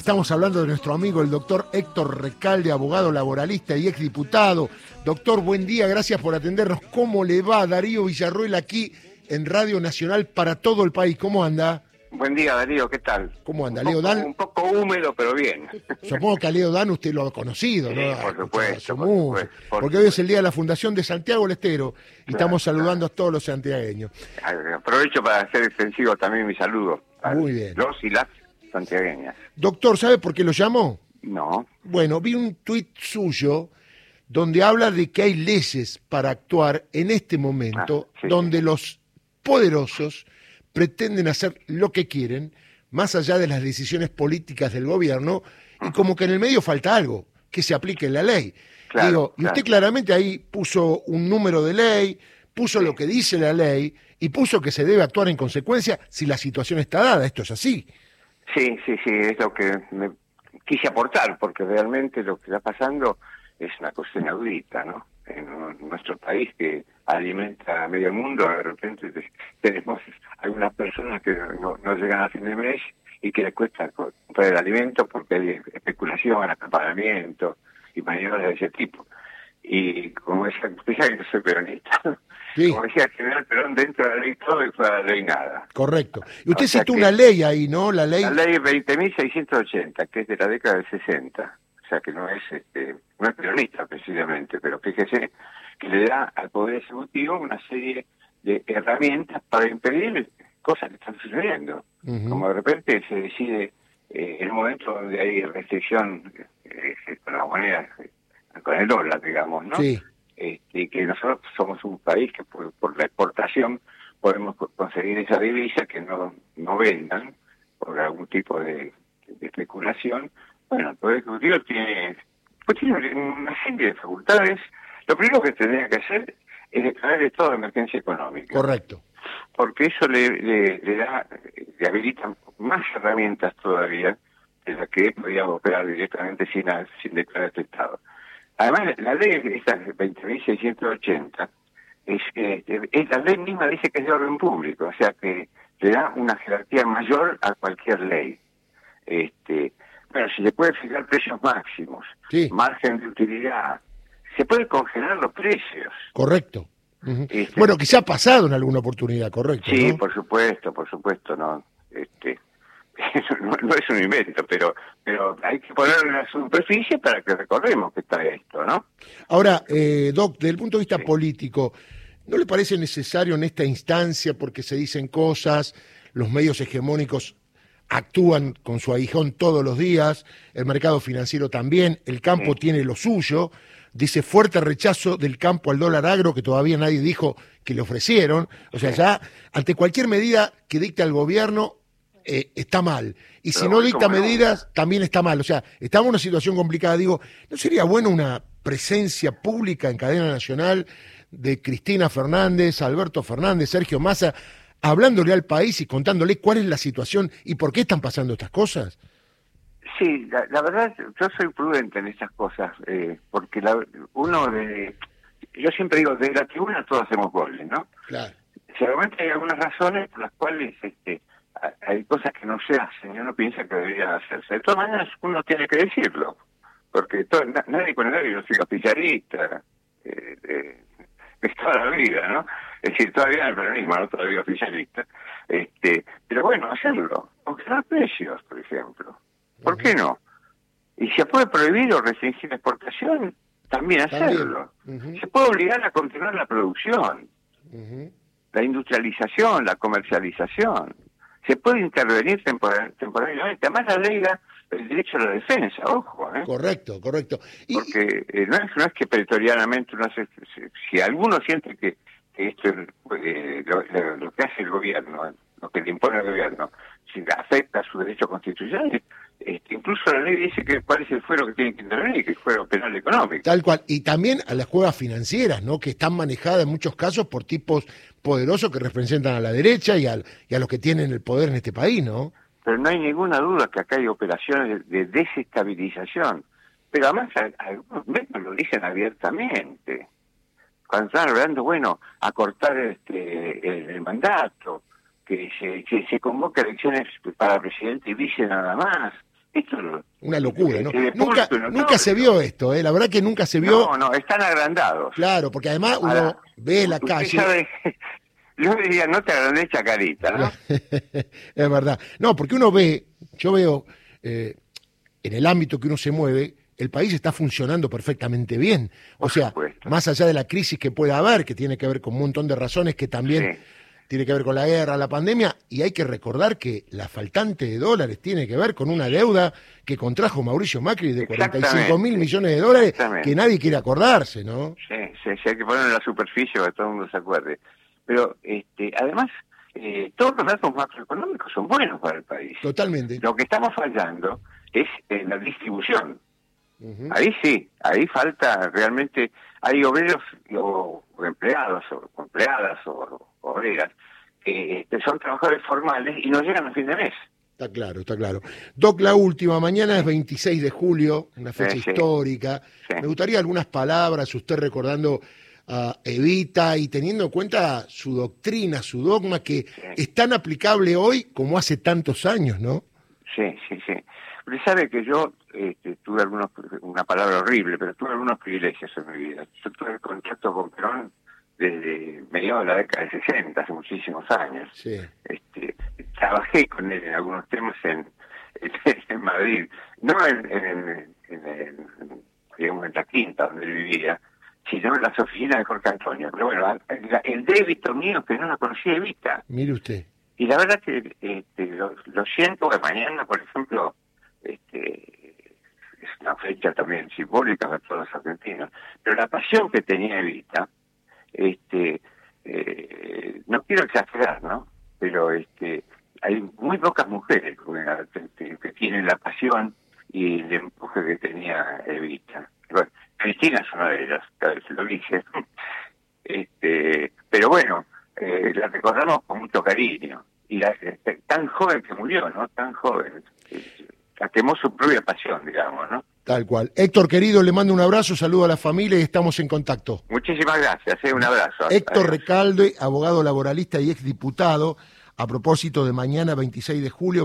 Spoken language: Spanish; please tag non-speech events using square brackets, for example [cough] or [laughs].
Estamos hablando de nuestro amigo el doctor Héctor Recalde, abogado laboralista y exdiputado. Doctor, buen día, gracias por atendernos. ¿Cómo le va Darío Villarruel aquí en Radio Nacional para todo el país? ¿Cómo anda? Buen día, Darío, ¿qué tal? ¿Cómo anda? Leo Dan. Un poco húmedo, pero bien. [laughs] Supongo que a Leo Dan usted lo ha conocido, Sí, ¿no? por supuesto, por mucho. supuesto, por Porque hoy es el día de la Fundación de Santiago del Estero y Claro, estamos saludando a todos los santiagueños. Aprovecho para hacer extensivo también mi saludo. a Muy bien. Los y las santiagueñas. Doctor, ¿sabe por qué lo llamó? No, Bueno, vi un tuit suyo donde habla de que hay leyes para actuar en este momento Ah, sí, donde los poderosos pretenden hacer lo que quieren, más allá de las decisiones políticas del gobierno, y como que en el medio falta algo, que se aplique la ley. Claro, Digo, y claro. usted claramente ahí puso un número de ley, puso lo que dice la ley, y puso que se debe actuar en consecuencia si la situación está dada. Esto es así. Sí, sí, sí, es lo que me quise aportar, porque realmente lo que está pasando es una cosa inaudita, ¿no? En nuestro país que alimenta a medio mundo, de repente te- tenemos algunas personas que no, no llegan a fin de mes y que les cuesta comprar el alimento porque hay especulación, acaparamiento y maniobras de ese tipo. Y como decía, usted sabe que soy peronista, [laughs] Sí. como decía el dentro de la ley todo y fuera de la ley nada. Correcto. Y usted O sea citó que- una ley ahí, ¿no? La ley La ley 20.680, que es de la década del 60, o sea que no es este, no es peronista precisamente, pero fíjese que le da al Poder Ejecutivo una serie de herramientas para impedir cosas que están sucediendo. Como de repente se decide eh, en un momento donde hay restricción eh, con la moneda, eh, con el dólar, digamos, ¿no? Sí. Este, que nosotros somos un país que por, por la exportación podemos co- conseguir esa divisa que no, no vendan por algún tipo de, de especulación. Bueno, el Poder Ejecutivo tiene, pues tiene una serie de facultades. Lo primero que tendría que hacer es declarar el estado de emergencia económica Correcto. porque eso le, le, le da, le habilita más herramientas todavía de las que podía operar directamente sin, sin declarar este Estado. Además, la ley, esta 20.680, es, eh, es, la ley misma dice que es de orden público, o sea que le da una jerarquía mayor a cualquier ley. Este, bueno, si se puede fijar precios máximos, Sí. margen de utilidad, se puede congelar los precios. Correcto. Ujú. Este- Bueno, que se ha pasado en alguna oportunidad, correcto. Sí, ¿no? por supuesto, por supuesto, no. Este, [laughs] no, no es un invento, pero pero hay que ponerlo en la superficie para que recordemos que está esto, ¿no? Ahora, eh, Doc, desde el punto de vista político, ¿no le parece necesario en esta instancia, porque se dicen cosas, los medios hegemónicos actúan con su aguijón todos los días, el mercado financiero también, el campo tiene lo suyo, dice fuerte rechazo del campo al dólar agro, que todavía nadie dijo que le ofrecieron, o sea, ya ante cualquier medida que dicta el gobierno, eh, está mal. Y si Pero no dicta medidas, también está mal. O sea, estamos en una situación complicada. Digo, ¿no sería bueno una presencia pública en cadena nacional de Cristina Fernández, Alberto Fernández, Sergio Massa, hablándole al país y contándole cuál es la situación y por qué están pasando estas cosas? Sí, la, la verdad, yo soy prudente en esas cosas, eh, porque la, uno de... Yo siempre digo, de la tribuna todos hacemos goles, ¿no? Claro. Seguramente hay algunas razones por las cuales este, hay cosas que no se hacen y uno piensa que deberían hacerse. De todas maneras, uno tiene que decirlo, porque todo, na- nadie con nadie no siga oficialista, eh, eh, es toda la vida, ¿no? Es decir, todavía en el peronismo, no todavía oficialista. Este, pero bueno, hacerlo, congelar precios, por ejemplo. ¿Por qué no? Y se puede prohibir o restringir la exportación, también También. hacerlo. Se puede obligar a continuar la producción la industrialización, la comercialización. Se puede intervenir tempora- temporalmente. Además, la ley da el derecho a la defensa, ojo, ¿eh? Correcto, correcto. Y, porque eh, no, es, no es que pretorianamente uno hace, si, si alguno siente que, que esto es eh, lo, lo- lo que hace el gobierno, lo que le impone el gobierno, si afecta a su derecho constitucional, este, incluso la ley dice que cuál es el fuero que tiene que intervenir, que es el fuero penal económico. Tal cual. Y también a las cuevas financieras, ¿no? Que están manejadas en muchos casos por tipos poderosos que representan a la derecha y, al, y a los que tienen el poder en este país, ¿no? pero no hay ninguna duda que acá hay operaciones de, de desestabilización. Pero además algunos medios lo dicen abiertamente. Cuando están hablando, bueno, acortar este, el, el mandato, que se, que se convoque elecciones para presidente y vice nada más, Una locura, ¿no? Nunca, nunca se vio esto, ¿eh? La verdad que nunca se vio. No, no, están agrandados. Claro, porque además uno ve la calle. [laughs] yo diría, no te agrandes chacarita, ¿no? [laughs] es verdad. No, porque uno ve, yo veo eh, en el ámbito que uno se mueve, el país está funcionando perfectamente bien. O sea, más allá de la crisis que pueda haber, que tiene que ver con un montón de razones que también tiene que ver con la guerra, la pandemia, y hay que recordar que la faltante de dólares tiene que ver con una deuda que contrajo Mauricio Macri de 45 mil millones de dólares que nadie quiere acordarse, ¿no? Sí, sí, sí, hay que ponerlo en la superficie para que todo el mundo se acuerde. Pero este, además, eh, todos los datos macroeconómicos son buenos para el país. Totalmente. Lo que estamos fallando es en la distribución. Ahí sí, ahí falta realmente, hay obreros o, empleados o empleadas o, obreras que son trabajadores formales y no llegan a fin de mes. Está claro, está claro. Doc, la última, mañana es 26 de julio, una fecha histórica. Me gustaría algunas palabras, usted recordando a Evita y teniendo en cuenta su doctrina, su dogma, que es tan aplicable hoy como hace tantos años, ¿no? Sí, sí, sí. Usted sabe que yo este, tuve algunos, una palabra horrible, pero tuve algunos privilegios en mi vida. Yo tuve contacto con Perón desde mediados de la década de 60, hace muchísimos años. Este, trabajé con él en algunos temas en, en, [laughs] Madrid, no en, en, digamos, en la quinta donde él vivía, sino en las oficinas de Jorge Antonio. Pero bueno, el, débito mío que no la conocía de vista. Mire usted. Y la verdad que este, lo, siento que mañana, por ejemplo, este, es una fecha también simbólica para todos los argentinos, pero la pasión que tenía Evita, este, eh, no quiero exagerar, ¿no? Pero este, hay muy pocas mujeres que, tienen la pasión y el empuje que tenía Evita. Cristina es una de ellas, lo dije. [laughs] Este, pero bueno, eh, la recordamos con mucho cariño. Y la, este, tan joven que murió, ¿no? Tan joven. La quemó su propia pasión, digamos, ¿no? Tal cual. Héctor, querido, le mando un abrazo, saludo a la familia y estamos en contacto. Muchísimas gracias, eh, un abrazo. Héctor Recalde, abogado laboralista y exdiputado, a propósito de mañana 26 de julio.